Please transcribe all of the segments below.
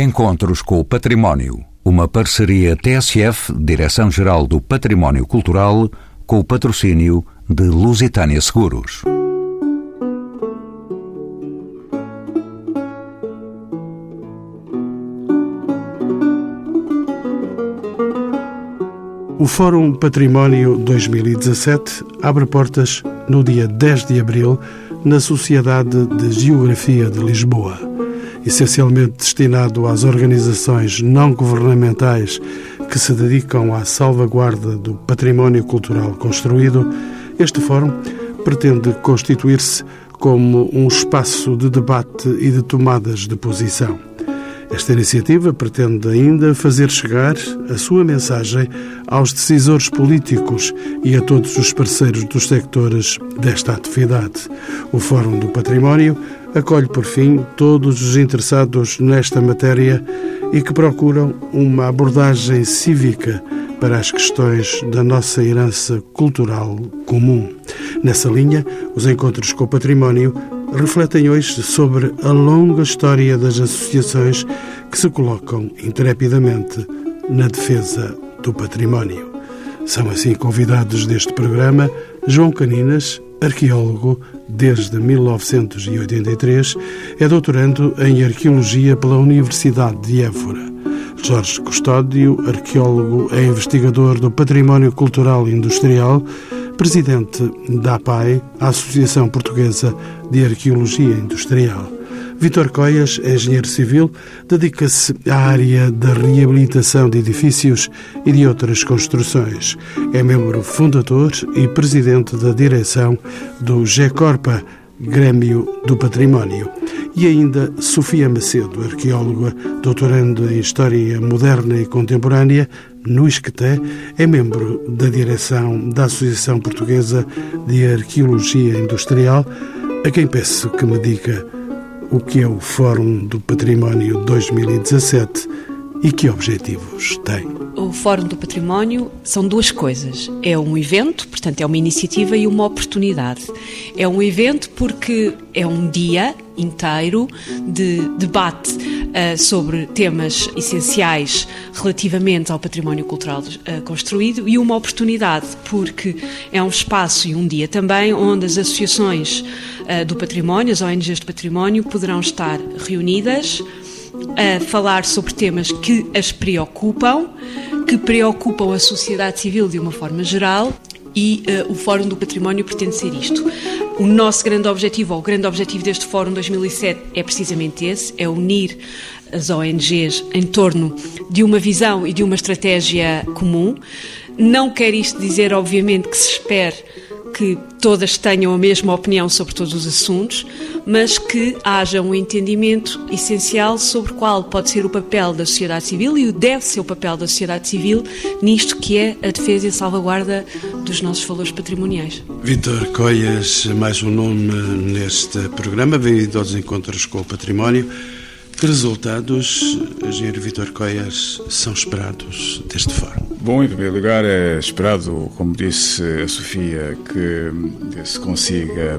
Encontros com o Património. Uma parceria TSF, Direção-Geral do Património Cultural, com o patrocínio de Lusitânia Seguros. O Fórum Património 2017 abre portas no dia 10 de abril na Sociedade de Geografia de Lisboa. Essencialmente destinado às organizações não governamentais que se dedicam à salvaguarda do património cultural construído, este fórum pretende constituir-se como um espaço de debate e de tomadas de posição. Esta iniciativa pretende ainda fazer chegar a sua mensagem aos decisores políticos e a todos os parceiros dos sectores desta atividade. O Fórum do Património acolhe, por fim, todos os interessados nesta matéria e que procuram uma abordagem cívica para as questões da nossa herança cultural comum. Nessa linha, os encontros com o património refletem hoje sobre a longa história das associações que se colocam intrepidamente na defesa do património. São assim convidados deste programa João Caninas, arqueólogo desde 1983, é doutorando em arqueologia pela Universidade de Évora. Jorge Custódio, arqueólogo e investigador do património cultural e industrial, presidente da APAI, Associação Portuguesa de Arqueologia Industrial. Vítor Coias, engenheiro civil, dedica-se à área da reabilitação de edifícios e de outras construções. É membro fundador e presidente da direção do GECORPA, Grêmio do Património. E ainda Sofia Macedo, arqueóloga, doutorando em História Moderna e Contemporânea, no Isqueté, é membro da direção da Associação Portuguesa de Arqueologia Industrial, a quem peço que me diga o que é o Fórum do Património 2017 e que objetivos tem. O Fórum do Património são duas coisas. É um evento, portanto, é uma iniciativa e uma oportunidade. É um evento porque é um dia inteiro de debate uh, sobre temas essenciais relativamente ao património cultural uh, construído e uma oportunidade porque é um espaço e um dia também onde as associações uh, do património, as ONGs de património, poderão estar reunidas a falar sobre temas que as preocupam, que preocupam a sociedade civil de uma forma geral e uh, o Fórum do Património pretende ser isto. O nosso grande objetivo, ou o grande objetivo deste Fórum 2007 é precisamente esse, é unir as ONGs em torno de uma visão e de uma estratégia comum. Não quer isto dizer, obviamente, que se espere que todas tenham a mesma opinião sobre todos os assuntos, mas que haja um entendimento essencial sobre qual pode ser o papel da sociedade civil e o deve ser o papel da sociedade civil nisto que é a defesa e a salvaguarda dos nossos valores patrimoniais. Vítor Coias, mais um nome neste programa. Bem-vindo aos Encontros com o Património. Que resultados, engenheiro Vitor Coias, são esperados deste fórum? Bom, em primeiro lugar, é esperado, como disse a Sofia, que se consiga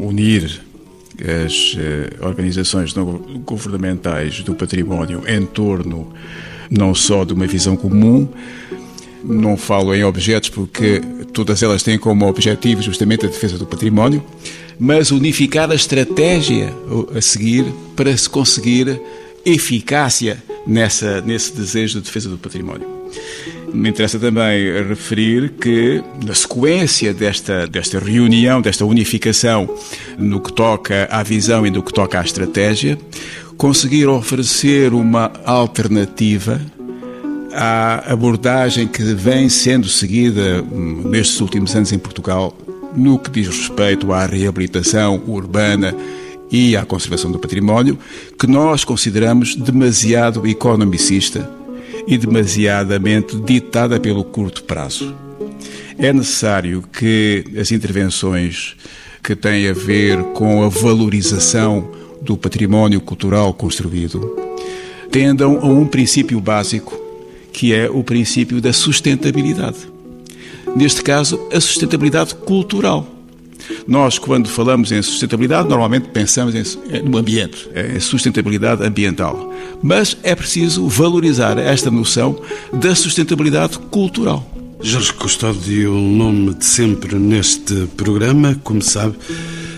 unir as eh, organizações não governamentais do património em torno não só de uma visão comum, não falo em objetos porque todas elas têm como objetivo justamente a defesa do património, mas unificar a estratégia a seguir para se conseguir eficácia nessa, nesse desejo de defesa do património. Me interessa também referir que, na sequência desta, desta reunião, desta unificação, no que toca à visão e no que toca à estratégia, conseguir oferecer uma alternativa à abordagem que vem sendo seguida hum, nestes últimos anos em Portugal no que diz respeito à reabilitação urbana e à conservação do património, que nós consideramos demasiado economicista e demasiadamente ditada pelo curto prazo. É necessário que as intervenções que têm a ver com a valorização do património cultural construído tendam a um princípio básico, que é o princípio da sustentabilidade. Neste caso, a sustentabilidade cultural. Nós, quando falamos em sustentabilidade, normalmente pensamos em, no ambiente, em sustentabilidade ambiental. Mas é preciso valorizar esta noção da sustentabilidade cultural. Jorge Custódio, o nome de sempre neste programa, como sabe,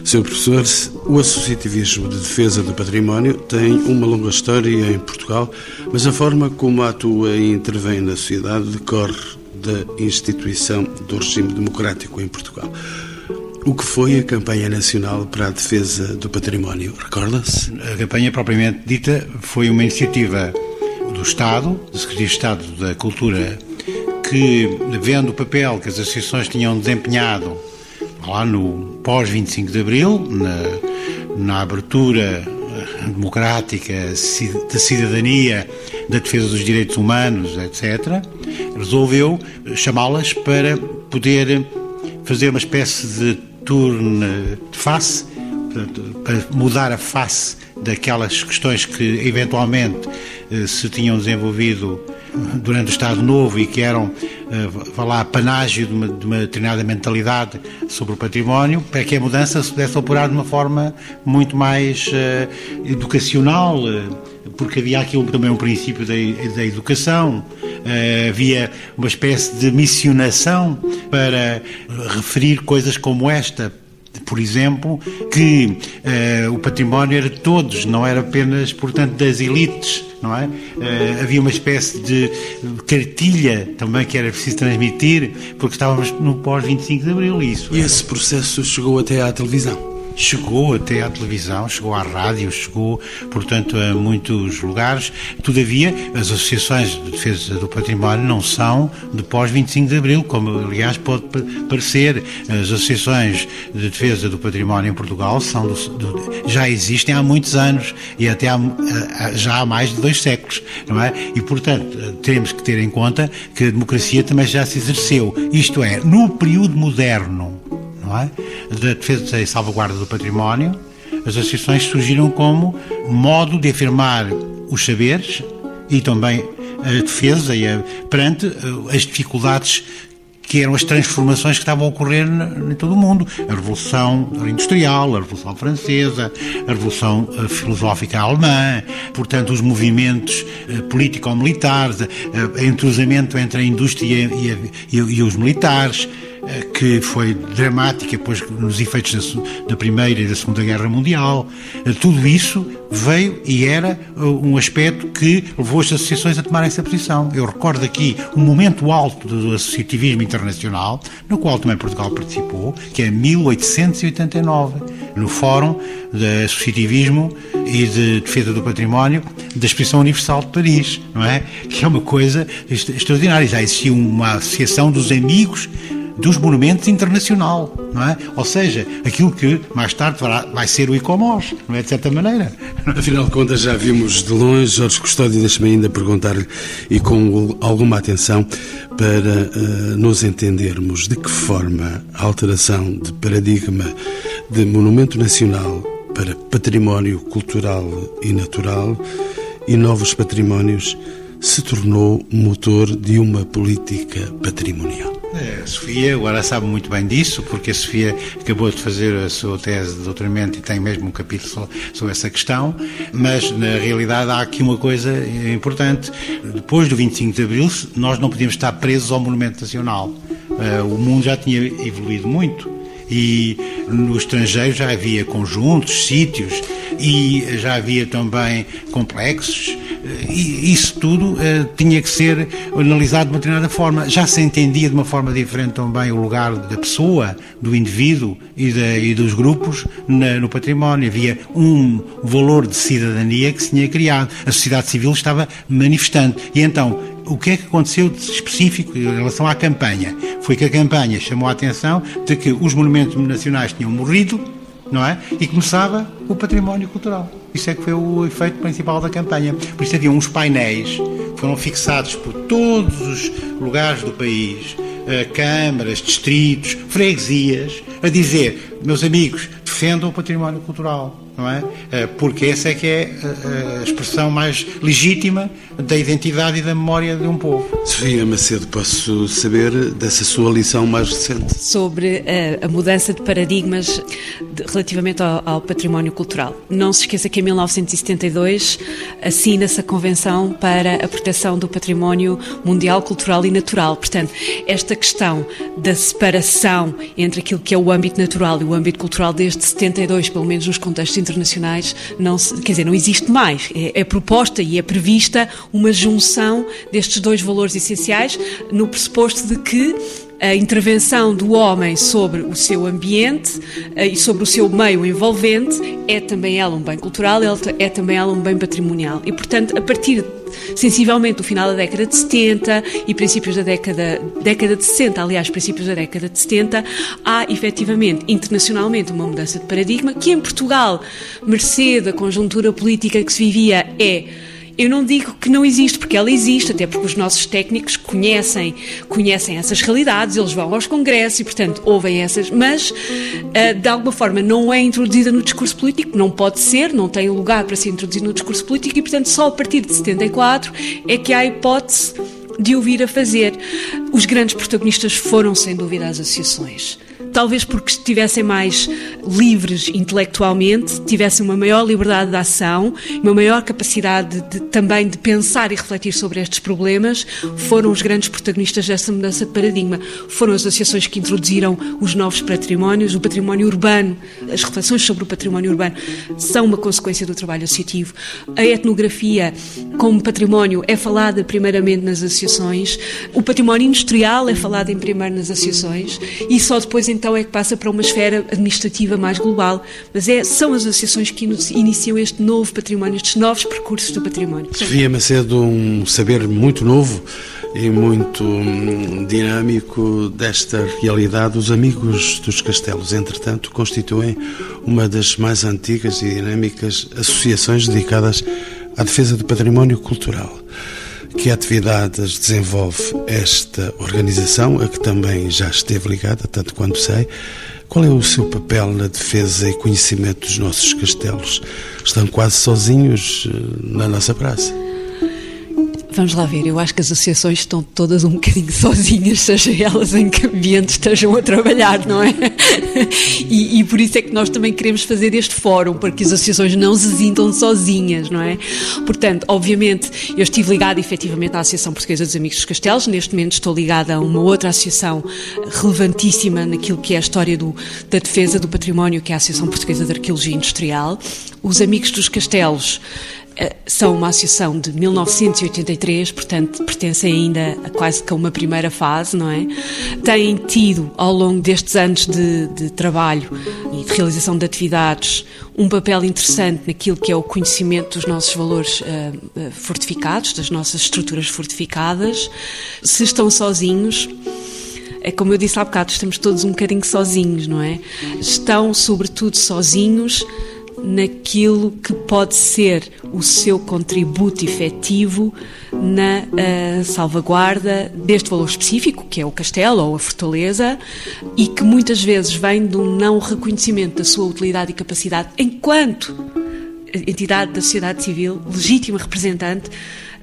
Sr. Professor, o associativismo de defesa do património tem uma longa história em Portugal, mas a forma como atua e intervém na sociedade decorre da instituição do regime democrático em Portugal. O que foi a campanha nacional para a defesa do património? Recorda-se? A campanha propriamente dita foi uma iniciativa do Estado, do Secretaria de Estado da Cultura que, vendo o papel que as associações tinham desempenhado lá no pós-25 de Abril, na, na abertura democrática da cidadania, da defesa dos direitos humanos, etc., resolveu chamá-las para poder fazer uma espécie de turno de face, para mudar a face daquelas questões que eventualmente eh, se tinham desenvolvido durante o Estado Novo e que eram, uh, lá, panágio de uma, de uma determinada mentalidade sobre o património, para que a mudança se pudesse operar de uma forma muito mais uh, educacional, uh, porque havia aqui também um princípio da, da educação, uh, havia uma espécie de missionação para referir coisas como esta, por exemplo, que uh, o património era de todos, não era apenas, portanto, das elites, não é? Uh, havia uma espécie de cartilha também que era preciso transmitir, porque estávamos no pós-25 de Abril. Isso e esse processo chegou até à televisão? Chegou até à televisão, chegou à rádio, chegou, portanto, a muitos lugares. Todavia, as associações de defesa do património não são de pós-25 de Abril, como, aliás, pode parecer. As associações de defesa do património em Portugal são do, do, já existem há muitos anos e até há, já há mais de dois séculos, não é? E, portanto, temos que ter em conta que a democracia também já se exerceu. Isto é, no período moderno, não é? da defesa e salvaguarda do património, as associações surgiram como modo de afirmar os saberes e também a defesa e a, perante eh, as dificuldades que eram as transformações que estavam a ocorrer em todo o mundo. A Revolução Industrial, a Revolução Francesa, a Revolução eh, Filosófica Alemã, portanto, os movimentos eh, político-militares, o entrosamento entre a indústria e, a, e, e os militares, que foi dramática depois nos efeitos da Primeira e da Segunda Guerra Mundial. Eh, tudo isso veio e era eh, um aspecto que levou as associações a tomarem essa posição. Eu recordo aqui um momento alto do associativismo internacional, no qual também Portugal participou, que é 1889, no Fórum de Associativismo e de Defesa do Património da Exposição Universal de Paris, não é? Que é uma coisa extraordinária. Já existia uma associação dos amigos dos monumentos internacional, não é? Ou seja, aquilo que mais tarde vai ser o ICOMOS, não é? De certa maneira. Afinal de contas, já vimos de longe, Jorge Custódio, deixa-me ainda perguntar-lhe, e com alguma atenção, para uh, nos entendermos de que forma a alteração de paradigma de monumento nacional para património cultural e natural e novos patrimónios se tornou motor de uma política patrimonial. É, a Sofia agora sabe muito bem disso, porque a Sofia acabou de fazer a sua tese de doutoramento e tem mesmo um capítulo sobre essa questão, mas na realidade há aqui uma coisa importante. Depois do 25 de Abril, nós não podíamos estar presos ao Monumento Nacional. Eh, o mundo já tinha evoluído muito e no estrangeiro já havia conjuntos, sítios e já havia também complexos e isso tudo uh, tinha que ser analisado de uma determinada forma. Já se entendia de uma forma diferente também o lugar da pessoa, do indivíduo e, da, e dos grupos no património. Havia um valor de cidadania que se tinha criado. A sociedade civil estava manifestando. E então, o que é que aconteceu de específico em relação à campanha? Foi que a campanha chamou a atenção de que os monumentos nacionais tinham morrido, não é? E começava o património cultural. Isso é que foi o efeito principal da campanha. Por isso havia uns painéis que foram fixados por todos os lugares do país, eh, câmaras, distritos, freguesias, a dizer, meus amigos, defendam o património cultural não é? Eh, porque essa é que é a expressão mais legítima da identidade e da memória de um povo. Sofia Macedo, posso saber dessa sua lição mais recente? Sobre a, a mudança de paradigmas de, relativamente ao, ao, património cultural. Não se esqueça que em 1972 assina-se a Convenção para a Proteção do Património Mundial, Cultural e Natural. Portanto, esta questão da separação entre aquilo que é o âmbito natural e o âmbito cultural desde 72, pelo menos nos contextos internacionais, não se, quer dizer, não existe mais. É, é proposta e é prevista uma junção destes dois valores essenciais no pressuposto de que a intervenção do homem sobre o seu ambiente eh, e sobre o seu meio envolvente é também ela um bem cultural, é também ela um bem patrimonial. E, portanto, a partir sensivelmente do final da década de 70 e princípios da década, década de 60, aliás, princípios da década de 70, há efetivamente internacionalmente uma mudança de paradigma que em Portugal, mercê da conjuntura política que se vivia, é eu não digo que não existe, porque ela existe, até porque os nossos técnicos conhecem, conhecem essas realidades, eles vão aos congressos e, portanto, ouvem essas, mas eh, de alguma forma não é introduzida no discurso político, não pode ser, não tem lugar para ser introduzida no discurso político e, portanto, só a partir de 74 é que há a hipótese de ouvir a fazer. Os grandes protagonistas foram, sem dúvida, as associações talvez porque estivessem mais livres intelectualmente, tivessem uma maior liberdade de ação, uma maior capacidade de, também de pensar e refletir sobre estes problemas, foram os grandes protagonistas desta mudança de paradigma. Foram as associações que introduziram os novos patrimónios, o património urbano, as reflexões sobre o património urbano são uma consequência do trabalho associativo. A etnografia, como património, é falada primeiramente nas associações, o património industrial é falado em primeiro nas associações e só depois então então é que passa para uma esfera administrativa mais global. Mas é, são as associações que iniciam este novo património, estes novos percursos do património. Sofia Macedo, um saber muito novo e muito hum, dinâmico desta realidade. Os Amigos dos Castelos, entretanto, constituem uma das mais antigas e dinâmicas associações dedicadas à defesa do património cultural. Que atividades desenvolve esta organização, a que também já esteve ligada, tanto quanto sei? Qual é o seu papel na defesa e conhecimento dos nossos castelos? Estão quase sozinhos eh, na nossa praça. Vamos lá ver, eu acho que as associações estão todas um bocadinho sozinhas, seja elas em que ambiente estejam a trabalhar, não é? E, e, por isso é que nós também queremos fazer este fórum, para que as associações não se sintam sozinhas, não é? Portanto, obviamente, eu estive ligada efetivamente à Associação Portuguesa dos Amigos dos Castelos, neste momento estou ligada a uma outra associação relevantíssima naquilo que é a história do, da defesa do património, que é a Associação Portuguesa de Arqueologia Industrial. Os Amigos dos Castelos são uma associação de 1983, portanto pertencem ainda a quase que a uma primeira fase, não é? Têm tido ao longo destes anos de, de, trabalho e de realização de atividades um papel interessante naquilo que é o conhecimento dos nossos valores uh, fortificados, das nossas estruturas fortificadas. Se estão sozinhos, é como eu disse há bocado, estamos todos um bocadinho sozinhos, não é? Estão, sobretudo, sozinhos naquilo que pode ser o seu contributo efetivo na uh, salvaguarda deste valor específico, que é o castelo ou a fortaleza, e que muitas vezes vem do não reconhecimento da sua utilidade e capacidade enquanto entidade da sociedade civil, legítima representante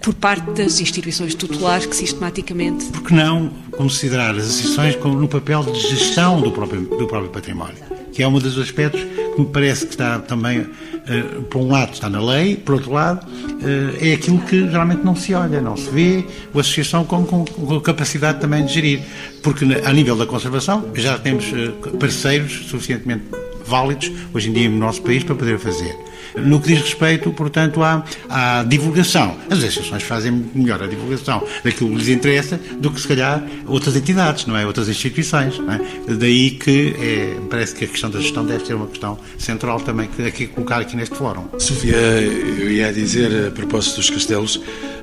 por parte das instituições tutelares que sistematicamente. Por que não considerar as associações como no papel de gestão do próprio, do próprio património? Que é um dos aspectos que me parece que está também, uh, por um lado, está na lei, por outro lado, uh, é aquilo que geralmente não se olha, não se vê, a associação com, com, com capacidade também de gerir. Porque, a nível da conservação, já temos uh, parceiros suficientemente válidos, hoje em dia, no nosso país, para poder fazer. No que diz respeito, portanto, à, à divulgação, as associações fazem melhor a divulgação daquilo que lhes interessa do que, se calhar, outras entidades, não é? Outras instituições. Não é? Daí que é, parece que a questão da gestão deve ser uma questão central também que aqui colocar aqui neste fórum. Sofia, eu ia dizer, a propósito dos castelos,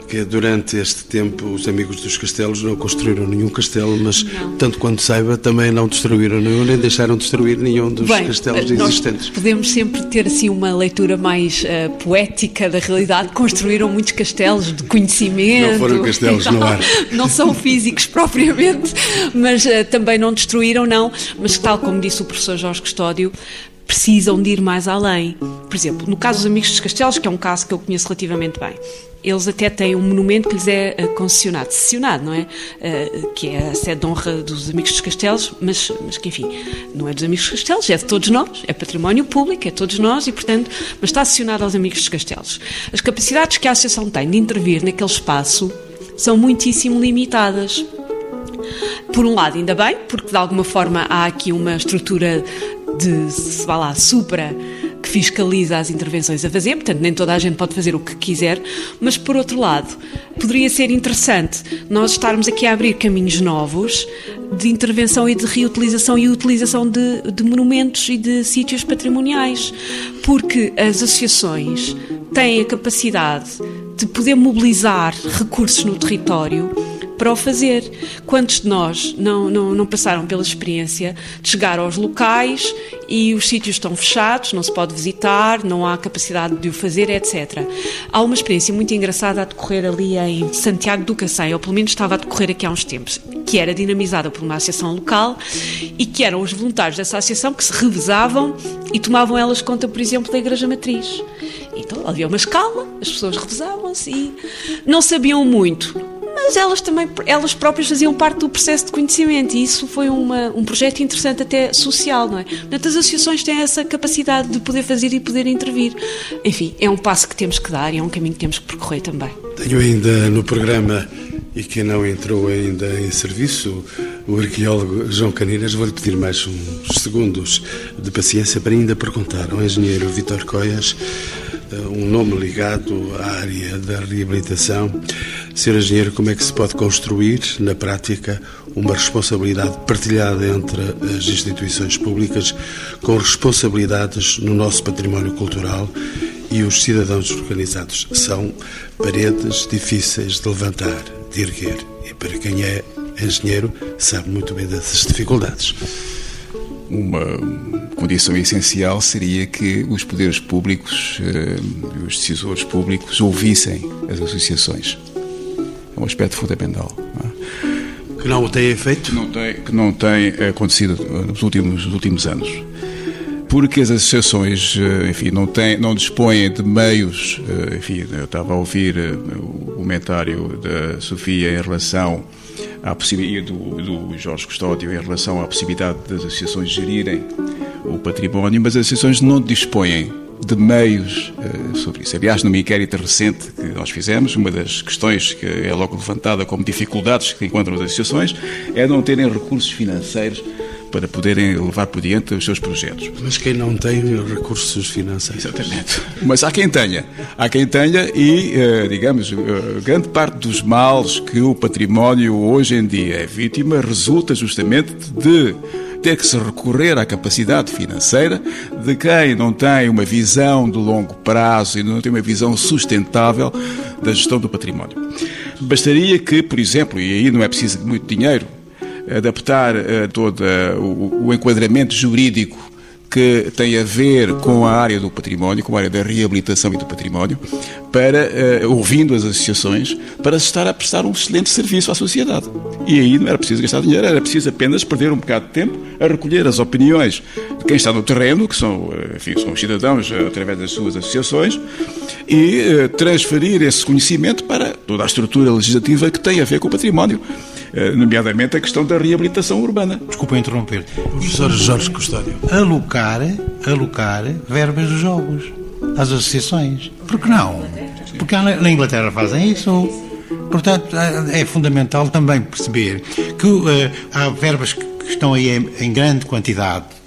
que durante este tempo os amigos dos castelos não construíram nenhum castelo, mas não. tanto quanto saiba também não destruíram nenhum, nem deixaram destruir nenhum dos Bem, castelos existentes. Podemos sempre ter assim uma leitura mais uh, poética da realidade. Construíram muitos castelos de conhecimento. Não foram castelos no ar. Não são físicos propriamente, mas uh, também não destruíram, não. Mas tal como disse o professor Jorge Custódio, precisam de ir mais além. Por exemplo, no caso dos Amigos dos Castelos, que é um caso que eu conheço relativamente bem, eles até têm um monumento que lhes é eh, concessionado, cessionado, não é? Uh, que é a sede de honra dos Amigos dos Castelos, mas, mas que, enfim, não é dos Amigos dos Castelos, é de todos nós, é património público, é de todos nós e, portanto, mas está cessionado aos Amigos dos Castelos. As capacidades que a Associação tem de intervir naquele espaço são muitíssimo limitadas. Por um lado, ainda bem, porque de alguma forma há aqui uma estrutura de, se vá lá, supra que fiscaliza as intervenções a fazer, portanto, nem toda a gente pode fazer o que quiser, mas por outro lado, poderia ser interessante nós estarmos aqui a abrir caminhos novos de intervenção e de reutilização e utilização de, de monumentos e de sítios patrimoniais, porque as associações têm a capacidade de poder mobilizar recursos no território para o fazer. Quantos de nós não, não, não passaram pela experiência de chegar aos locais e os sítios estão fechados, não se pode visitar, não há capacidade de o fazer, etc. Há uma experiência muito engraçada a decorrer ali em Santiago do Cacém, ou pelo menos estava a decorrer aqui há uns tempos, que era dinamizada por uma associação local e que eram os voluntários dessa associação que se revezavam e tomavam elas conta, por exemplo, da Igreja Matriz. Então havia uma escala, as pessoas revezavam-se e não sabiam muito mas elas também, elas próprias faziam parte do processo de conhecimento e isso foi uma, um projeto interessante até social, não é? Portanto, as associações têm essa capacidade de poder fazer e poder intervir. Enfim, é um passo que temos que dar e é um caminho que temos que percorrer também. Tenho ainda no programa, e quem não entrou ainda em serviço, o arqueólogo João Caninas, vou-lhe pedir mais uns segundos de paciência para ainda perguntar ao engenheiro Vitor Coias um nome ligado à área da reabilitação. Ser engenheiro, como é que se pode construir, na prática, uma responsabilidade partilhada entre as instituições públicas, com responsabilidades no nosso património cultural e os cidadãos organizados? São paredes difíceis de levantar, de erguer. E para quem é engenheiro, sabe muito bem dessas dificuldades uma condição essencial seria que os poderes públicos, eh, os decisores públicos, ouvissem as associações. É um aspecto fundamental. Não é? Que não o tem feito? Não tem, que não tem acontecido nos últimos, nos últimos anos. Porque as associações, eh, enfim, não, têm, não dispõem de meios. Eh, enfim, eu estava a ouvir o comentário da Sofia em relação à possibilidade do, do Jorge Custódio em relação à possibilidade das associações gerirem o património, mas as associações não dispõem de meios sobre isso. Aliás, no inquérito recente que nós fizemos, uma das questões que é logo levantada como dificuldades que encontram as associações é não terem recursos financeiros para poderem levar por diante os seus projetos. Mas quem não tem recursos financeiros. Exatamente. Mas há quem tenha. Há quem tenha e, eh, digamos, eh, grande parte dos males que o património hoje em dia é vítima resulta justamente de ter que se recorrer à capacidade financeira de quem não tem uma visão de longo prazo e não tem uma visão sustentável da gestão do património. Bastaria que, por exemplo, e aí não é preciso muito dinheiro, adaptar uh, todo o, o enquadramento jurídico que tem a ver com a área do património, com a área da reabilitação e do património, para, uh, ouvindo as associações, para se estar a prestar um excelente serviço à sociedade. E aí não era preciso gastar dinheiro, era preciso apenas perder um bocado de tempo a recolher as opiniões de quem está no terreno, que são, eh, enfim, são os cidadãos através das suas associações, e transferir esse conhecimento para toda a estrutura legislativa que tem a ver com o património eh, nomeadamente a questão da reabilitação urbana. Desculpa interromper. Professor Jorge Custódio. Alocar, alocar verbas dos jogos às associações. Por que não? Porque na Inglaterra fazem isso. Portanto, é fundamental também perceber que uh, há verbas que estão aí em, em grande quantidade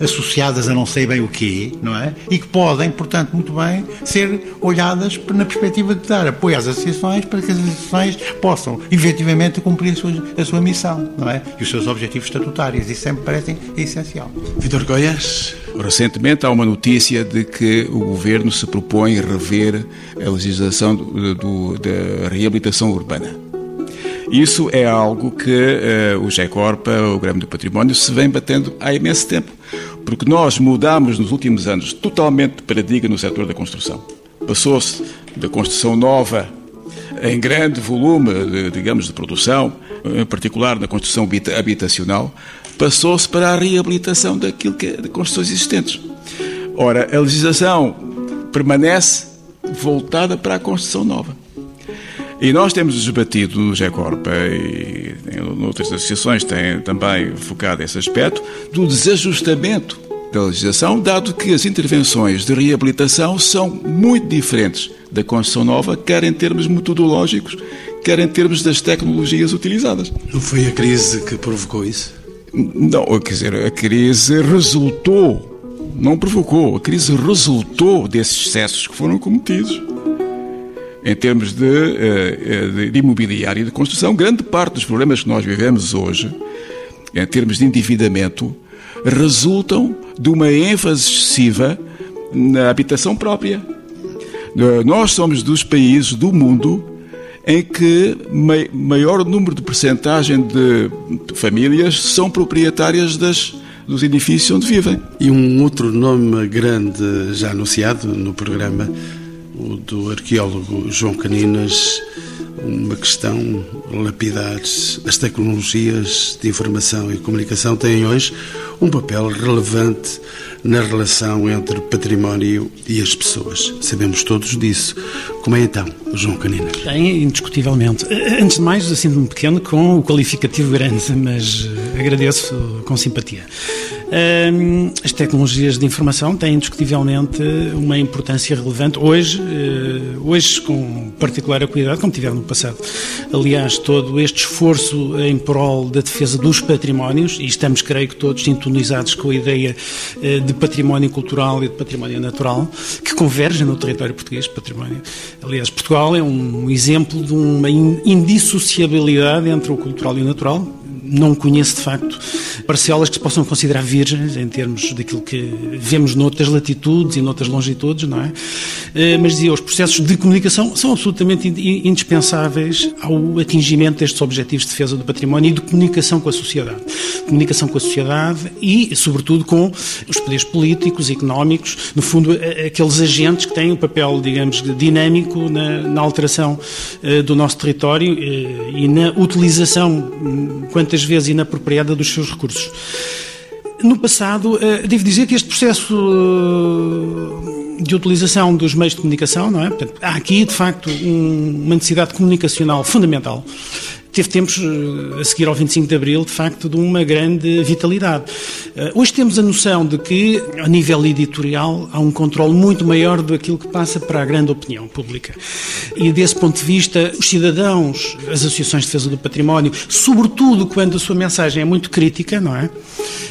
associadas a não sei bem o quê, não é? E que podem, portanto, muito bem ser olhadas na perspectiva de dar apoio às associações para que as associações possam efetivamente cumprir a sua, a sua missão, não é? E os seus objetivos estatutários. Isso sempre parece essencial. Vitor Goiás. Recentemente há uma notícia de que o Governo se propõe rever a legislação do, do, da reabilitação urbana. Isso é algo que uh, o GECORPA, o Grêmio do Património, se vem batendo há imenso tempo. Porque nós mudamos nos últimos anos totalmente de paradigma no setor da construção. Passou-se da construção nova em grande volume, digamos, de produção, em particular na construção habitacional, passou-se para a reabilitação daquilo que é de construções existentes. Ora, a legislação permanece voltada para a construção nova. E nós temos debatido no GECORPA e em outras associações têm também focado esse aspecto do desajustamento da legislação, dado que as intervenções de reabilitação são muito diferentes da construção nova, quer em termos metodológicos, quer em termos das tecnologias utilizadas. Não foi a crise que provocou isso? Não, quer dizer, a crise resultou, não provocou, a crise resultou desses excessos que foram cometidos em termos de, eh, de, de imobiliário e de construção, grande parte dos problemas que nós vivemos hoje, em termos de endividamento, resultam de uma ênfase excessiva na habitação própria. Eh, nós somos dos países do mundo em que maior número de percentagem de famílias são proprietárias das, dos edifícios onde vivem. E um outro nome grande já anunciado no programa do arqueólogo João Caninas, uma questão lapidar. As tecnologias de informação e comunicação têm hoje um papel relevante na relação entre património e as pessoas. Sabemos todos disso. Como é então, João Caninas? Tem, indiscutivelmente. Antes de mais, assim, um pequeno com o qualificativo grande, mas agradeço com simpatia. As tecnologias de informação têm indiscutivelmente uma importância relevante hoje, eh, hoje com particular acuidade, como tiveram no passado. Aliás, todo este esforço em prol da defesa dos patrimónios, e estamos, creio que todos sintonizados com a ideia eh, de património cultural e de património natural, que convergem no território português, património. Aliás, Portugal é um exemplo de uma indissociabilidade entre o cultural e o natural, não conheço de facto parcelas que se possam considerar virgens em termos daquilo que vemos noutras latitudes e noutras longitudes, não é? Eh, mas dizia, os processos de comunicação são absolutamente indispensáveis ao atingimento destes objetivos de defesa do património e de comunicação com a sociedade. Comunicação com a sociedade e, sobretudo, com os poderes políticos, económicos, no fundo, aqueles agentes que têm um papel, digamos, dinâmico na, na alteração uh, do nosso território uh, e na utilização, hum, quantas vezes inapropriada, dos seus recursos. No passado, devo dizer que este processo de utilização dos meios de comunicação, não é? Portanto, há aqui, de facto, um, uma necessidade comunicacional fundamental teve tempos eh, a seguir ao 25 de Abril, de facto, de uma grande vitalidade. Eh, hoje temos a noção de que, a nível editorial, há um controle muito maior do aquilo que passa para a grande opinião pública. E desse ponto de vista, os cidadãos, as associações de defesa do património, sobretudo quando a sua mensagem é muito crítica, não é?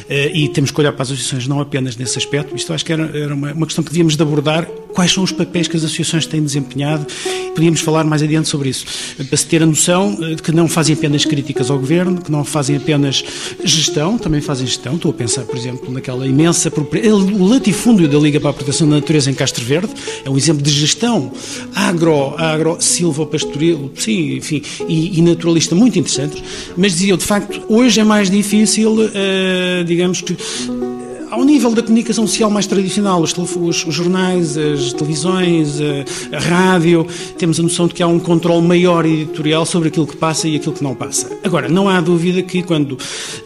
Eh, e temos que olhar para as associações não apenas nesse aspecto, isto acho que era, uma questão que devíamos de abordar, quais são os papéis que as associações têm desempenhado, podíamos falar mais adiante sobre isso, para se ter a noção de que não fazem apenas críticas ao governo, que não fazem apenas gestão, também fazem gestão. Estou a pensar, por exemplo, naquela imensa o latifúndio da Liga para a Proteção da Natureza em Castro Verde, é um exemplo de gestão agro, agro silvopastoril, sim, enfim, e, e, naturalista muito interessante. Mas dizia, de facto, hoje é mais difícil, uh, digamos que ao nível da comunicação social mais tradicional, os, os, os jornais, as televisões, a, a, rádio, temos a noção de que há um controle maior editorial sobre aquilo que passa e aquilo que não passa. Agora, não há dúvida que quando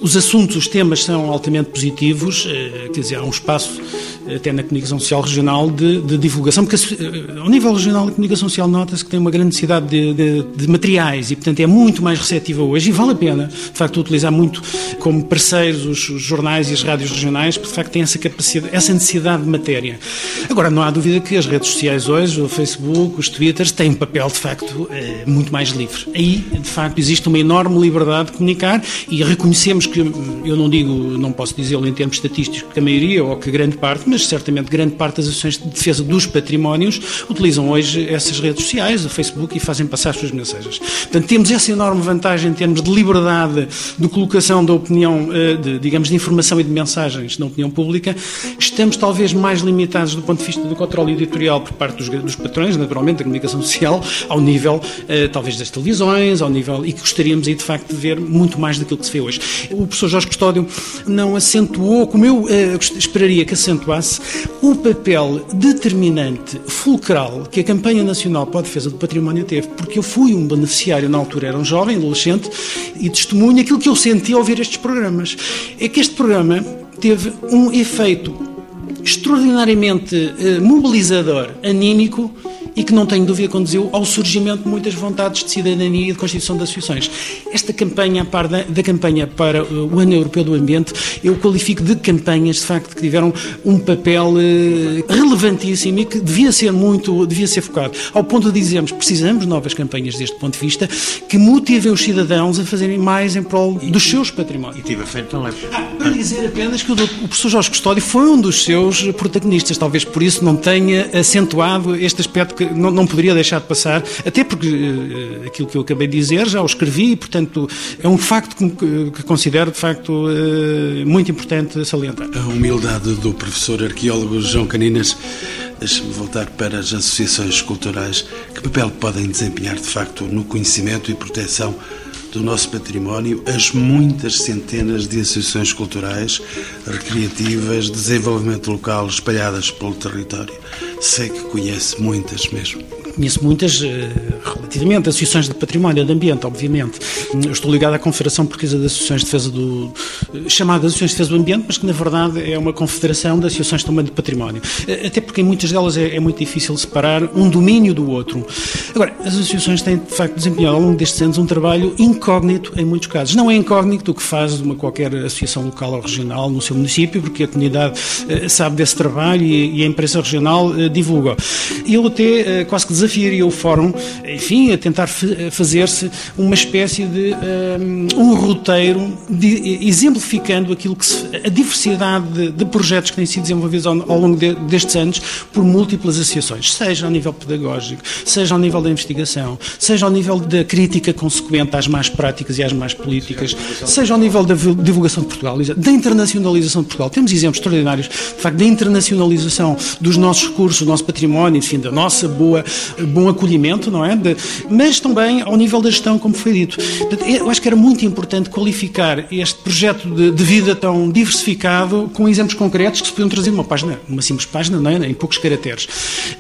os assuntos, os temas são altamente positivos, eh, quer dizer, há um espaço até na comunicação social regional, de, de divulgação, porque eh, ao nível regional a comunicação social nota-se que tem uma grande necessidade de, de, de, materiais e, portanto, é muito mais receptiva hoje e vale a pena, de facto, utilizar muito como parceiros os, os jornais e as rádios regionais, porque, de facto, tem essa capacidade, essa necessidade de matéria. Agora, não há dúvida que as redes sociais hoje, o Facebook, os Twitters, têm um papel, de facto, eh, muito mais livre. Aí, de facto, existe uma enorme liberdade de comunicar e reconhecemos que, eu não digo, não posso dizê-lo em termos estatísticos, que a maioria ou que grande parte, mas certamente grande parte das ações de defesa dos patrimónios utilizam hoje essas redes sociais, o Facebook, e fazem passar as suas mensagens. Portanto, temos essa enorme vantagem em termos de liberdade de colocação da opinião, eh, de, digamos, de informação e de mensagens na opinião pública. Estamos talvez mais limitados do ponto de vista do controle editorial por parte dos, dos patrões, naturalmente, da comunicação social, ao nível, eh, talvez, das televisões, ao nível, e que gostaríamos aí, de facto, de ver muito mais daquilo que se vê hoje. O professor Jorge Custódio não acentuou, como eu eh, esperaria que acentuasse, o papel determinante, fulcral, que a campanha nacional para a defesa do património teve, porque eu fui um beneficiário na altura, era um jovem, adolescente, e testemunho aquilo que eu senti ao ouvir estes programas. É que este programa teve um efeito extraordinariamente eh, mobilizador, anímico e que não tenho dúvida conduziu ao surgimento de muitas vontades de cidadania e de constituição de associações. Esta campanha, a par da, da campanha para o Ano Europeu do Ambiente, eu qualifico de campanhas, de facto, que tiveram um papel eh, relevantíssimo e que devia ser muito, devia ser focado, ao ponto de dizermos, precisamos de novas campanhas deste ponto de vista, que motivem os cidadãos a fazerem mais em prol dos seus patrimónios. E tive feito também. Ah, para dizer apenas que o, o professor Jorge Custódio foi um dos seus protagonistas, talvez por isso não tenha acentuado este aspecto que não, não poderia deixar de passar, até porque uh, aquilo que eu acabei de dizer já o escrevi e, portanto, é um facto que, que considero, de facto, uh, muito importante salientar. A humildade do professor arqueólogo João Caninas Deixe-me voltar para as associações culturais. Que papel podem desempenhar, de facto, no conhecimento e proteção do nosso património as muitas centenas de associações culturais, recreativas, desenvolvimento local espalhadas pelo território? Sei que conhece muitas mesmo. Conheço muitas, eh, relativamente, associações de património, de ambiente, obviamente. Eu estou ligado à Confederação Portuguesa de Associações de Defesa do. Eh, chamada Associações de Defesa do Ambiente, mas que na verdade é uma confederação de associações também de património. Eh, até porque em muitas delas é, é muito difícil separar um domínio do outro. Agora, as associações têm de facto desempenhado ao longo destes anos um trabalho incógnito em muitos casos. Não é incógnito o que faz uma qualquer associação local ou regional no seu município, porque a comunidade sabe desse trabalho e, e a imprensa regional divulga. Eu até quase que desafiaria o Fórum, enfim, a tentar fazer-se uma espécie de um, um roteiro de, exemplificando aquilo que se, a diversidade de, de, projetos que têm sido desenvolvidos ao, ao longo de, destes anos por múltiplas associações, seja ao nível pedagógico, seja ao nível da investigação, seja ao nível da crítica consequente às más práticas e às más políticas, seja ao nível da divulgação de Portugal, da internacionalização de Portugal. Temos exemplos extraordinários, de facto, da internacionalização dos nossos recursos, do nosso património, enfim, da nossa boa bom acolhimento, não é? De, mas também ao nível da gestão, como foi dito. Eu acho que era muito importante qualificar este projeto de, de vida tão diversificado com exemplos concretos que se podiam trazer numa página, numa simples página, não é? em poucos caracteres.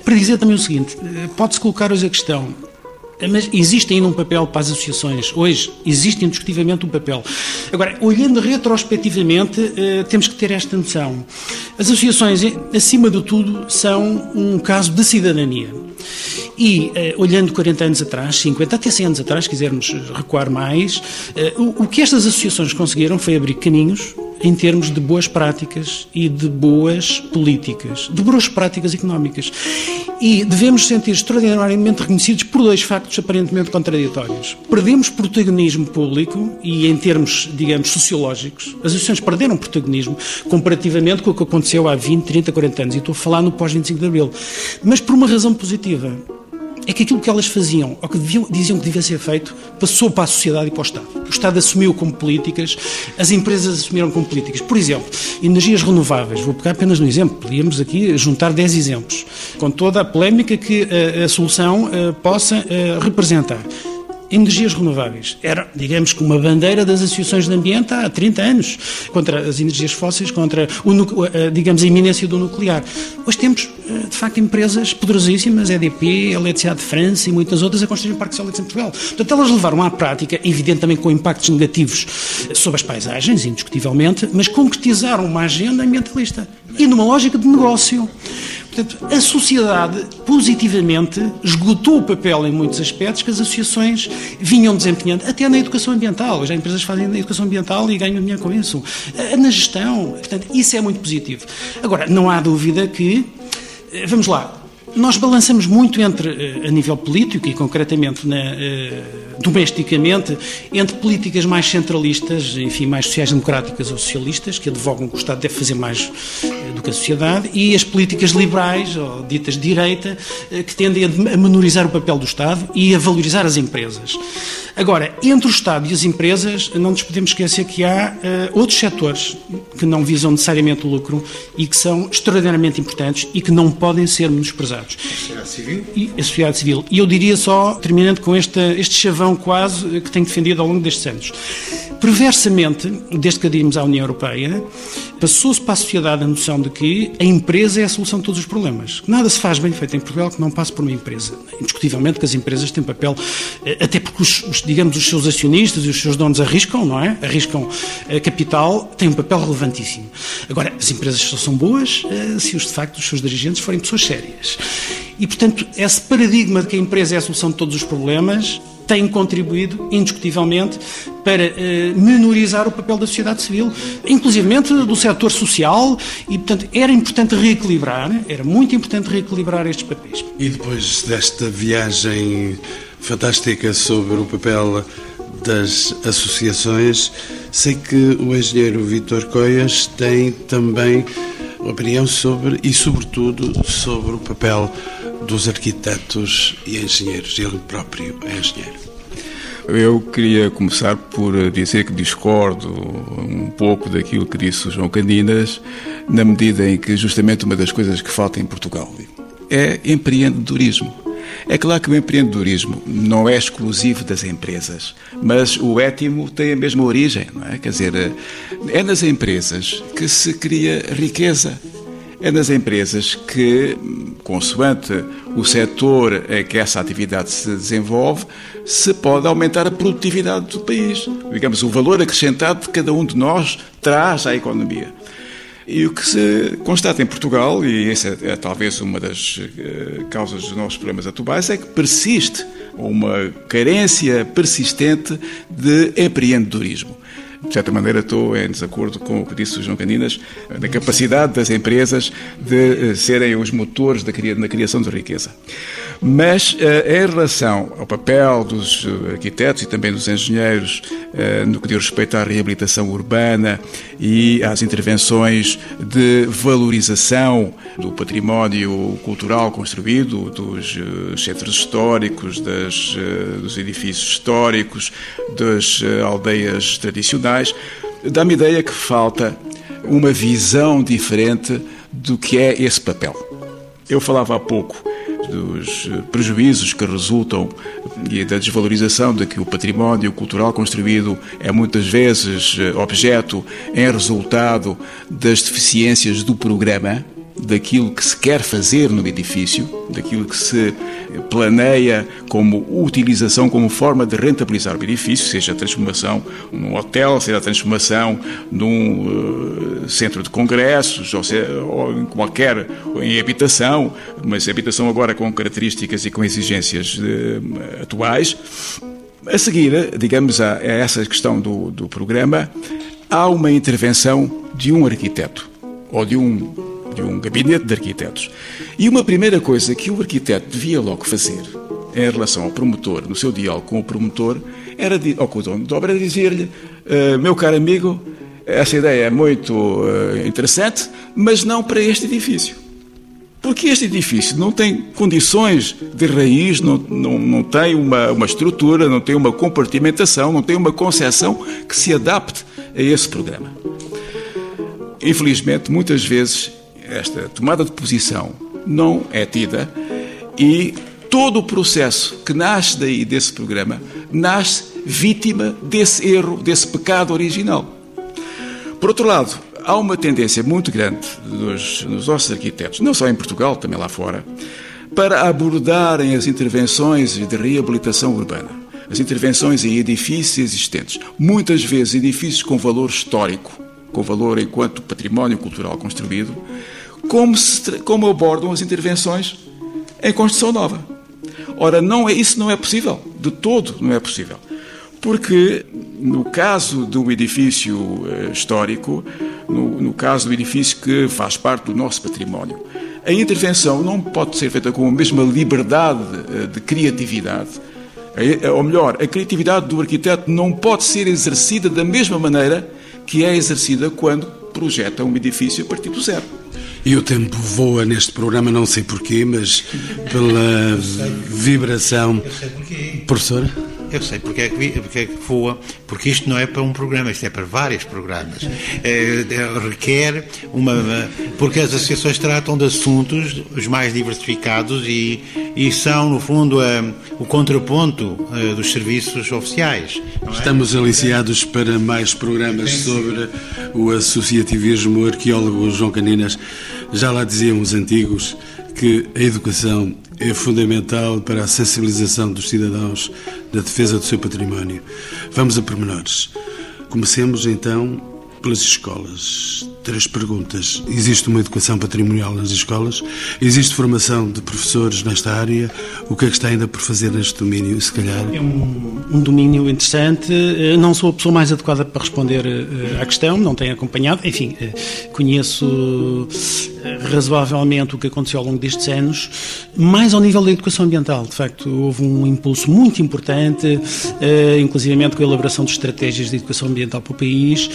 Para dizer também o seguinte, eh, pode-se colocar hoje a questão, mas existe ainda um papel para as associações. Hoje existe indiscutivelmente um papel. Agora, olhando retrospectivamente, eh, temos que ter esta noção. As associações, eh, acima de tudo, são um caso de cidadania. E, eh, olhando 40 anos atrás, 50, até 100 anos atrás, quisermos recuar mais, eh, o que estas associações conseguiram foi abrir caminhos em termos de boas práticas e de boas políticas, de boas práticas económicas. E devemos sentir extraordinariamente reconhecidos por dois factos aparentemente contraditórios. Perdemos protagonismo público e, em termos, digamos, sociológicos, as associações perderam protagonismo comparativamente com o que aconteceu há 20, 30, 40 anos. E estou a falar no pós-25 de Abril. Mas por uma razão positiva é que aquilo que elas faziam, ou que deviam, diziam que devia ser feito, passou para a sociedade e para o Estado. O Estado assumiu como políticas, as empresas assumiram como políticas. Por exemplo, energias renováveis. Vou pegar apenas um exemplo. Podíamos aqui juntar 10 exemplos, com toda a polémica que a, a solução a, possa a, representar energias renováveis. Era, digamos que, uma bandeira das associações de ambiente há 30 anos, contra as energias fósseis, contra, o, digamos, a iminência do nuclear. Hoje temos, eh, de facto, empresas poderosíssimas, EDP, Eletricidade de França e muitas outras, a construir parques eólicos em Portugal. Portanto, elas levaram à prática, evidente também com impactos negativos sobre as paisagens, indiscutivelmente, mas concretizaram uma agenda ambientalista. E numa lógica de negócio. Portanto, a sociedade positivamente esgotou o papel em muitos aspectos que as associações vinham desempenhando, até na educação ambiental. Já empresas fazem na educação ambiental e ganham dinheiro com isso. Na gestão. Portanto, isso é muito positivo. Agora, não há dúvida que. Eh, vamos lá, nós balançamos muito entre, eh, a nível político e concretamente na, uh, domesticamente, entre políticas mais centralistas, enfim, mais sociais-democráticas ou socialistas, que advogam que o Estado deve fazer mais uh, do que a sociedade, e as políticas liberais, ou ditas de direita, que tendem a menorizar o papel do Estado e a valorizar as empresas. Agora, entre o Estado e as empresas, não nos podemos esquecer que há outros setores que não visam necessariamente o lucro e que são extraordinariamente importantes e que não podem ser menosprezados. A sociedade civil? E a sociedade civil. E eu diria só, terminando com este, este chavão quase que tenho defendido ao longo destes anos. Perversamente, desde que aderimos à União Europeia, passou-se para a sociedade a noção de que a empresa é a solução de todos os problemas. Nada se faz bem feito em Portugal que não passe por uma empresa. Indiscutivelmente que as empresas têm papel, eh, até porque os, os, digamos, os seus acionistas e os seus donos arriscam, não é? Arriscam eh, capital, têm um papel relevantíssimo. Agora, as empresas só são boas eh, se os, de facto, os seus dirigentes forem pessoas sérias. E, portanto, esse paradigma de que a empresa é a solução de todos os problemas tem contribuído, indiscutivelmente, para eh, menorizar o papel da sociedade civil, inclusivamente do setor social, e, portanto, era importante reequilibrar, era muito importante reequilibrar estes papéis. E depois desta viagem fantástica sobre o papel das associações, sei que o engenheiro Vítor Coias tem também opinião sobre, e sobretudo, sobre o papel dos arquitetos e engenheiros. Ele próprio é engenheiro. Eu queria começar por dizer que discordo um pouco daquilo que disse o João Candinas, na medida em que justamente uma das coisas que falta em Portugal é empreendedorismo. É claro que o empreendedorismo não é exclusivo das empresas, mas o étimo tem a mesma origem, não é? Quer dizer, é nas empresas que se cria riqueza. É nas empresas que, consoante o setor em que essa atividade se desenvolve, se pode aumentar a produtividade do país. Digamos, o valor acrescentado de cada um de nós traz à economia. E o que se constata em Portugal, e essa é, é talvez uma das uh, causas dos nossos problemas atuais, é que persiste uma carência persistente de empreendedorismo de certa maneira, estou em desacordo com o que disse o João Candinas, na capacidade das empresas de eh, serem os motores da, na criação de riqueza. Mas, eh, em relação ao papel dos eh, arquitetos e também dos engenheiros no que diz respeito à reabilitação urbana e às intervenções de valorização do património cultural construído, dos centros históricos, das, dos edifícios históricos, das aldeias tradicionais, dá-me ideia que falta uma visão diferente do que é esse papel. Eu falava há pouco dos prejuízos que resultam e da desvalorização de que o património cultural construído é muitas vezes objeto em resultado das deficiências do programa daquilo que se quer fazer no edifício, daquilo que se planeia como utilização, como forma de rentabilizar o edifício, seja a transformação num hotel, seja a transformação num uh, centro de congressos, ou, seja, ou em qualquer, em habitação, mas habitação agora com características e com exigências uh, atuais. A seguir, digamos, a, a essa questão do, do programa, há uma intervenção de um arquiteto ou de um de um gabinete de arquitetos. E uma primeira coisa que o arquiteto devia logo fazer em relação ao promotor, no seu diálogo com o promotor, era ou com o dono de obra, dizer-lhe: uh, meu caro amigo, essa ideia é muito uh, interessante, mas não para este edifício. Porque este edifício não tem condições de raiz, não, não, não tem uma, uma estrutura, não tem uma compartimentação, não tem uma concepção que se adapte a esse programa. Infelizmente, muitas vezes esta tomada de posição não é tida e todo o processo que nasce daí desse programa nasce vítima desse erro, desse pecado original. Por outro lado, há uma tendência muito grande dos nossos arquitetos, não só em Portugal, também lá fora, para abordarem as intervenções de reabilitação urbana, as intervenções em edifícios existentes, muitas vezes edifícios com valor histórico, com valor enquanto património cultural construído, como, se, como abordam as intervenções em construção nova. Ora, não é, isso não é possível, de todo não é possível. Porque, no caso de um edifício eh, histórico, no, no caso do edifício que faz parte do nosso património, a intervenção não pode ser feita com a mesma liberdade eh, de criatividade. Ou melhor, a criatividade do arquiteto não pode ser exercida da mesma maneira que é exercida quando projeta um edifício a partir do zero. E o tempo voa neste programa, não sei porquê, mas pela vibração. Eu sei porquê. Professor? Eu sei porque é que, porque é que voa, porque isto não é para um programa, isto é para vários programas. É, é, requer uma. Porque as associações tratam de assuntos os mais diversificados e, e são, no fundo, a, o contraponto a, dos serviços oficiais. É? Estamos aliciados para mais programas sobre o associativismo. O arqueólogo João Caninas já lá diziam os antigos que a educação é fundamental para a sensibilização dos cidadãos da defesa do seu património. Vamos a pormenores. Comecemos então pelas escolas três perguntas. Existe uma educação patrimonial nas escolas? Existe formação de professores nesta área? O que é que está ainda por fazer neste domínio, se calhar? É um, um domínio interessante. Eh, não sou a pessoa mais adequada para responder eh, à questão, não tenho acompanhado. Enfim, eh, conheço razoavelmente o que aconteceu ao longo destes anos, mais ao nível da educação ambiental. De facto, houve um impulso muito importante, inclusivamente com a elaboração de estratégias de educação ambiental para o país,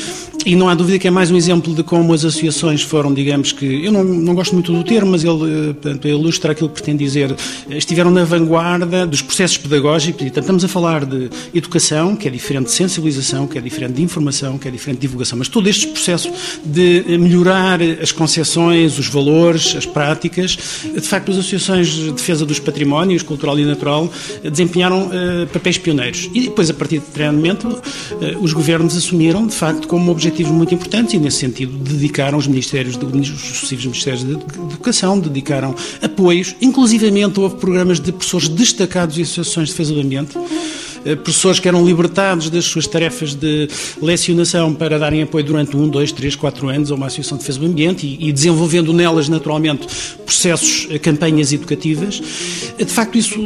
e não há dúvida que é mais um exemplo de como as associações foram, digamos que, eu não, não gosto muito do termo, mas ele, eh, portanto, ilustra aquilo que pretende dizer, estiveram na vanguarda dos processos pedagógicos, e portanto, estamos a falar de educação, que é diferente de sensibilização, que é diferente de informação, que é diferente de divulgação, mas todos estes processos de melhorar as concepções, os valores, as práticas, de facto, as associações de defesa dos patrimónios, cultural e natural, desempenharam uh, papéis pioneiros. E depois, a partir de treinamento, uh, os governos assumiram, de facto, como muito importantes, e nesse sentido, dedicaram os ministérios, os sucessivos ministérios de Educação, dedicaram apoios, inclusivamente houve programas de professores destacados em associações de defesa do ambiente, eh, professores que eram libertados das suas tarefas de lecionação para darem apoio durante um, dois, três, quatro anos a uma associação de defesa do ambiente e, e desenvolvendo nelas, naturalmente, processos, eh, campanhas educativas. Eh, de facto, isso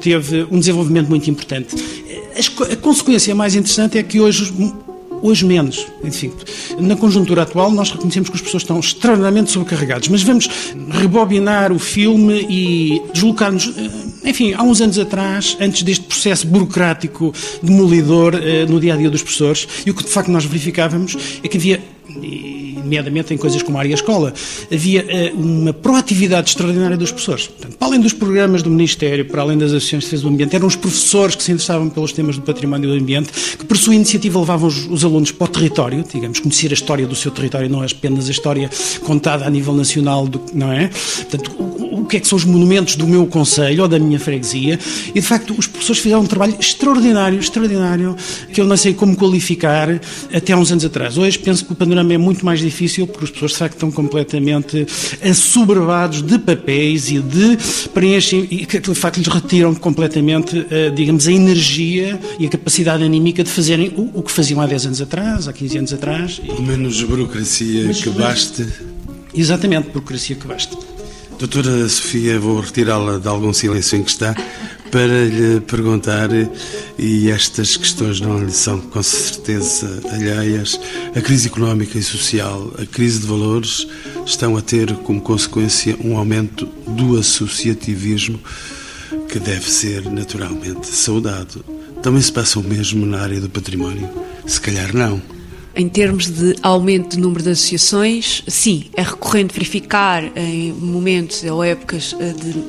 teve um desenvolvimento muito importante. A consequência mais interessante é que hoje hoje menos. Enfim, na conjuntura atual, nós reconhecemos que as pessoas estão extraordinariamente sobrecarregadas, mas vamos rebobinar o filme e deslocar-nos, eh, enfim, há uns anos atrás, antes deste processo burocrático demolidor eh, no dia a dia dos professores, e o que de facto nós verificávamos é que havia nomeadamente em coisas como a área escola, havia uh, uma proatividade extraordinária dos professores. Portanto, para além dos programas do Ministério, para além das ações de defesa do ambiente, eram os professores que se interessavam pelos temas do património e do ambiente, que por sua iniciativa levavam os, os alunos para o território, digamos, conhecer a história do seu território, não é apenas a história contada a nível nacional, do, não é? Portanto, que é que são os monumentos do meu conselho ou da minha freguesia, e de facto os professores fizeram um trabalho extraordinário, extraordinário, que eu não sei como qualificar até há uns anos atrás. Hoje penso que o panorama é muito mais difícil porque as pessoas de facto estão completamente assoberbados de papéis e de preenchem e que de facto lhes retiram completamente, eh, digamos, a energia e a capacidade anímica de fazerem o, que faziam há 10 anos atrás, há 15 anos atrás. Menos burocracia Mas, que baste. Exatamente, burocracia que baste. Doutora Sofia, vou retirá-la de algum silêncio em que está para lhe perguntar, e estas questões não lhe são com certeza alheias, a crise económica e social, a crise de valores, estão a ter como consequência um aumento do associativismo que deve ser naturalmente saudado. Também se passa o mesmo na área do património? Se calhar não. Em termos de aumento de número de associações, sim, é recorrente verificar em momentos ou épocas eh, de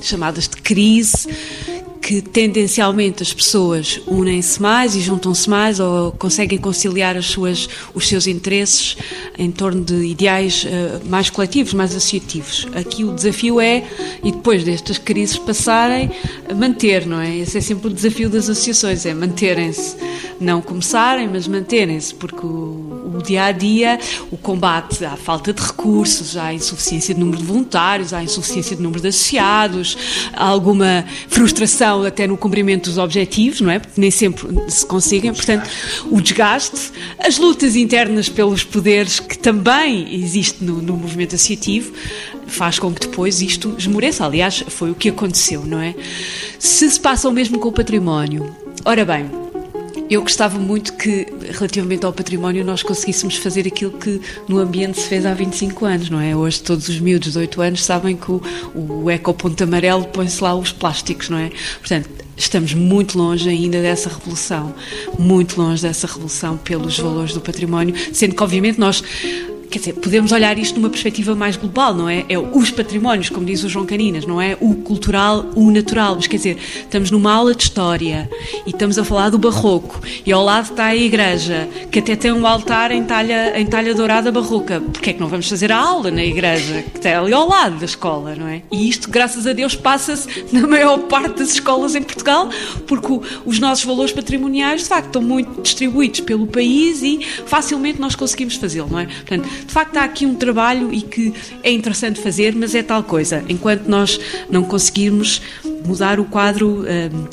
chamadas de crise, que tendencialmente as pessoas unem-se mais e juntam-se mais ou conseguem conciliar as suas, os seus interesses em torno de ideais uh, mais coletivos, mais associativos. Aqui o desafio é, e depois destas crises passarem, manter, não é? Esse é sempre o desafio das associações, é manterem-se. Não começarem, mas manterem-se, porque o, o dia a dia, o combate à falta de recursos, à insuficiência de número de voluntários, à insuficiência de número de associados, alguma frustração até no cumprimento dos objetivos, não é? Porque nem sempre se conseguem. Portanto, o desgaste, as lutas internas pelos poderes que também existe no, no movimento associativo, faz com que depois isto esmoreça. Aliás, foi o que aconteceu, não é? Se se passa o mesmo com o património, ora bem, eu gostava muito que, relativamente ao património, nós conseguíssemos fazer aquilo que no ambiente se fez há 25 anos, não é? Hoje todos os miúdos de 8 anos sabem que o, o ecoponto amarelo põe-se lá os plásticos, não é? Portanto, estamos muito longe ainda dessa revolução, muito longe dessa revolução pelos valores do património, sendo que, obviamente, nós quer dizer, podemos olhar isto numa perspectiva mais global, não é? É os patrimónios, como diz o João Caninas, não é? O cultural, o natural. Mas quer dizer, estamos numa aula de história e estamos a falar do barroco e ao lado está a igreja, que até tem um altar em talha, em talha dourada barroca. Porquê é que não vamos fazer a aula na igreja, que está ali ao lado da escola, não é? E isto, graças a Deus, passa-se na maior parte das escolas em Portugal, porque os nossos valores patrimoniais, de facto, estão muito distribuídos pelo país e facilmente nós conseguimos fazê-lo, não é? Portanto, de facto, há aqui um trabalho e que é interessante fazer, mas é tal coisa. Enquanto nós não conseguirmos mudar o quadro. Hum,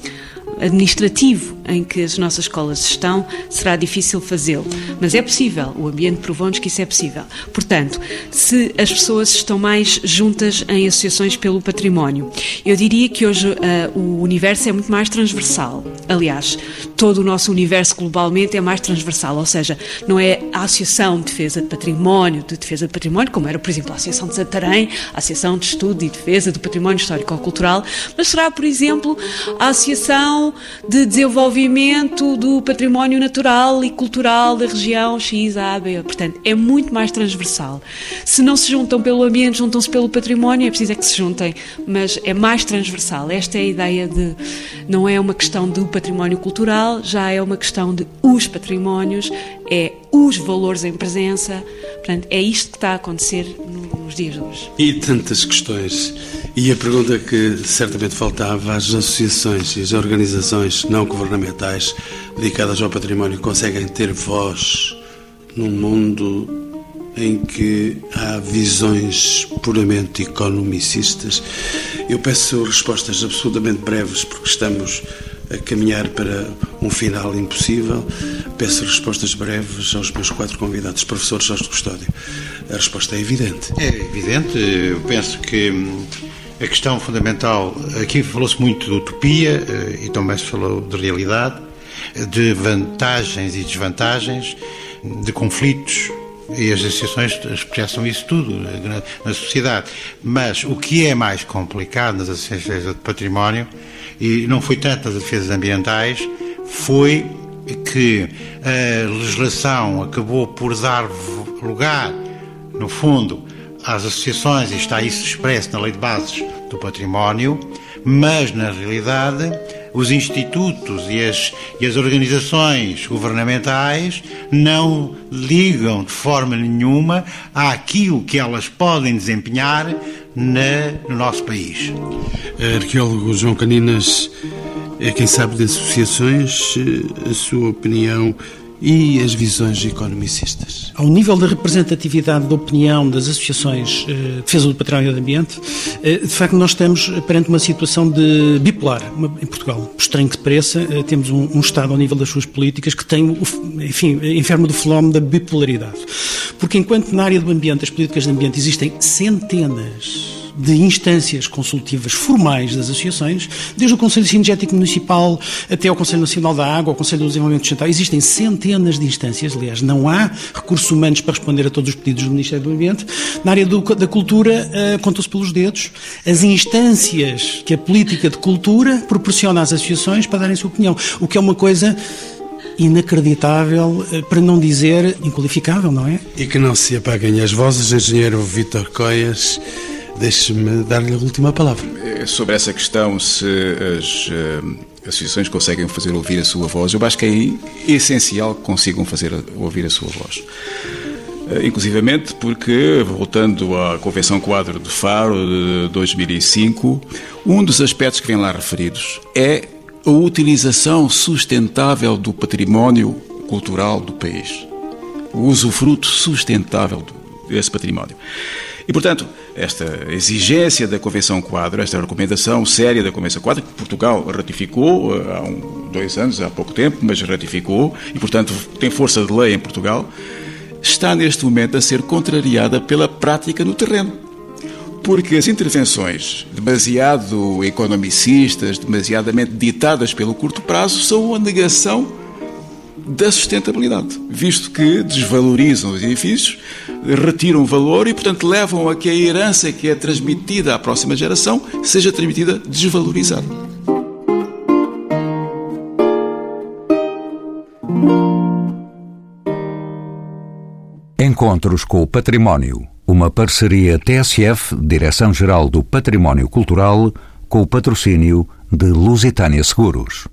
administrativo em que as nossas escolas estão, será difícil fazê-lo. Mas é possível, o ambiente provou-nos que isso é possível. Portanto, se as pessoas estão mais juntas em associações pelo património, eu diria que hoje uh, o universo é muito mais transversal. Aliás, todo o nosso universo globalmente é mais transversal, ou seja, não é a Associação de Defesa de Património, de Defesa de Património, como era, por exemplo, a Associação de Santarém, a Associação de Estudo e Defesa do Património Histórico-Cultural, mas será, por exemplo, a Associação de Desenvolvimento do Património Natural e Cultural da região X, A, B. Portanto, é muito mais transversal. Se não se juntam pelo ambiente, juntam-se pelo património, é preciso é que se juntem, mas é mais transversal. Esta é a ideia de, não é uma questão do património cultural, já é uma questão de os patrimónios, é os valores em presença. Portanto, é isto que está a acontecer nos dias de hoje. E tantas questões. E a pergunta que certamente faltava: as associações e as organizações não governamentais dedicadas ao património conseguem ter voz num mundo em que há visões puramente economicistas? Eu peço respostas absolutamente breves, porque estamos a caminhar para um final impossível. Peço respostas breves aos meus quatro convidados. Professor Jorge Custódio, a resposta é evidente. É evidente. Eu penso que hum, a questão fundamental, aqui falou-se muito de utopia eh, e também se falou de realidade, de vantagens e desvantagens, de conflitos, e as associações expressam isso tudo na, sociedade. Mas o que é mais complicado nas associações de património e não foi tanto nas defesas ambientais, foi que a legislação acabou por dar lugar, no fundo, às associações, e está isso expresso na Lei de Bases do Património, mas, na realidade, os institutos e as, e as organizações governamentais não ligam de forma nenhuma àquilo que elas podem desempenhar na, no nosso país. Arqueólogo João Caninas é quem sabe de associações, eh, a sua opinião e as visões economicistas. Ao nível da representatividade da opinião das associações de eh, defesa do património e do ambiente, eh, de facto nós estamos perante uma situação de bipolar em Portugal. Por estranho que pareça, temos um, um, Estado ao nível das suas políticas que tem, enfim, enferma do fenómeno da bipolaridade. Porque enquanto na área do ambiente, as políticas de ambiente existem centenas de instâncias consultivas formais das associações, desde o Conselho Cinegético Municipal até ao Conselho Nacional da Água, ao Conselho do Desenvolvimento Sustentável. Existem centenas de instâncias, aliás, não há recursos humanos para responder a todos os pedidos do Ministério do Ambiente. Na área do, da cultura, uh, contam-se pelos dedos as instâncias que a política de cultura proporciona às associações para darem sua opinião, o que é uma coisa inacreditável, eh, para não dizer inqualificável, não é? E que não se apaguem as vozes, engenheiro Vítor Coias. Deixe-me dar-lhe a última palavra. É, sobre essa questão, se as uh, associações conseguem fazer ouvir a sua voz, eu acho que é essencial que consigam fazer ouvir a sua voz. Uh, inclusivamente porque, voltando à Convenção Quadro de Faro de 2005, um dos aspectos que vem lá referidos é a utilização sustentável do património cultural do país. O usufruto sustentável desse património. E, portanto, esta exigência da Convenção Quadro, esta recomendação séria da Convenção Quadro, que Portugal ratificou eh, há um, dois anos, há pouco tempo, mas ratificou, e, portanto, tem força de lei em Portugal, está neste momento a ser contrariada pela prática no terreno. Porque as intervenções demasiado economicistas, demasiadamente ditadas pelo curto prazo, são a negação da sustentabilidade, visto que desvalorizam os edifícios, retiram valor e, portanto, levam a que a herança que é transmitida à próxima geração seja transmitida desvalorizada. Encontros com o Património. Uma parceria TSF, Direção-Geral do Património Cultural, com o patrocínio de Lusitânia Seguros.